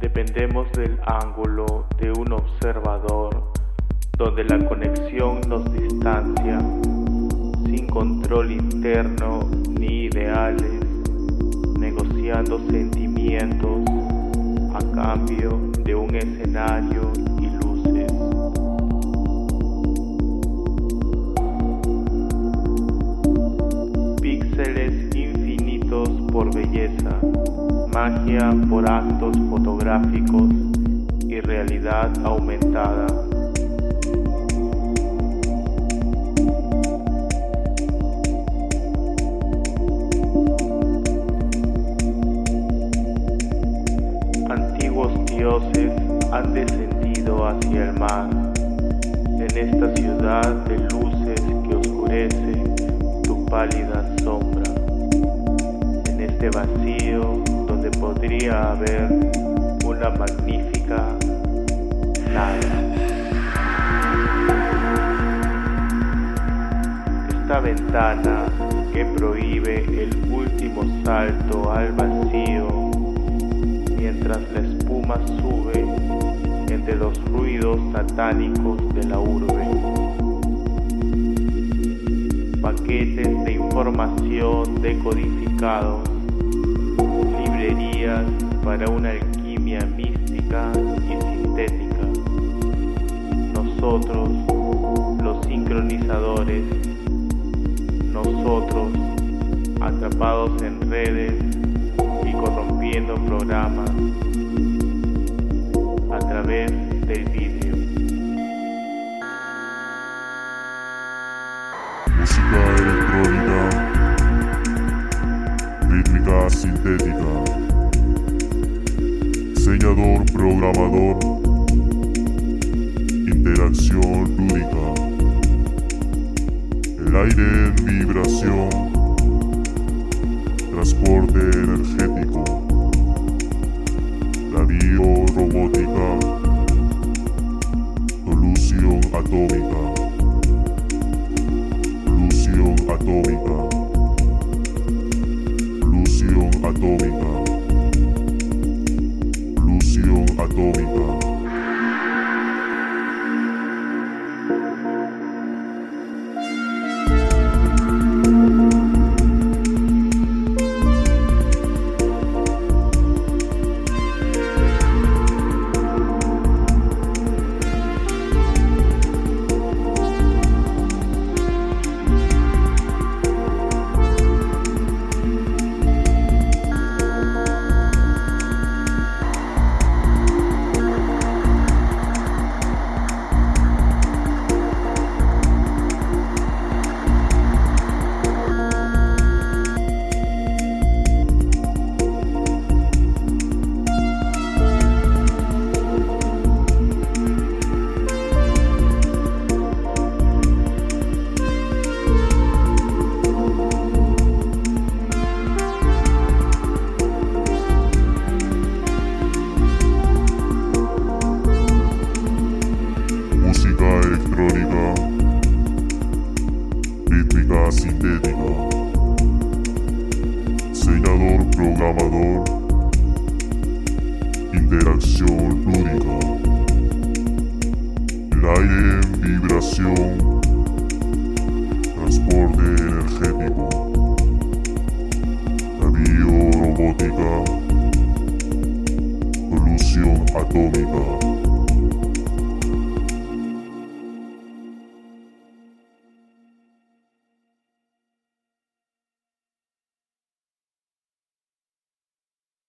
dependemos del ángulo de un observador donde la conexión nos distancia, sin control interno ni ideales, negociando sentimientos a cambio de un escenario y luces. Píxeles infinitos por belleza, por actos fotográficos y realidad aumentada. han descendido hacia el mar, en esta ciudad de luces que oscurece tu pálida sombra, en este vacío podría haber una magnífica nada. Esta ventana que prohíbe el último salto al vacío mientras la espuma sube entre los ruidos satánicos de la urbe. Paquetes de información decodificados, librerías para una alquimia mística y sintética. Nosotros, los sincronizadores, nosotros, atrapados en redes y corrompiendo programas a través del vídeo. Música electrónica, sintética, diseñador programador, interacción lúdica, el aire en vibración, transporte energético, la biorobótica, solución atómica, solución atómica, atómica, solución atómica. Sintética, diseñador programador, interacción lúdica, el aire en vibración, transporte energético, la biorobótica, solución atómica.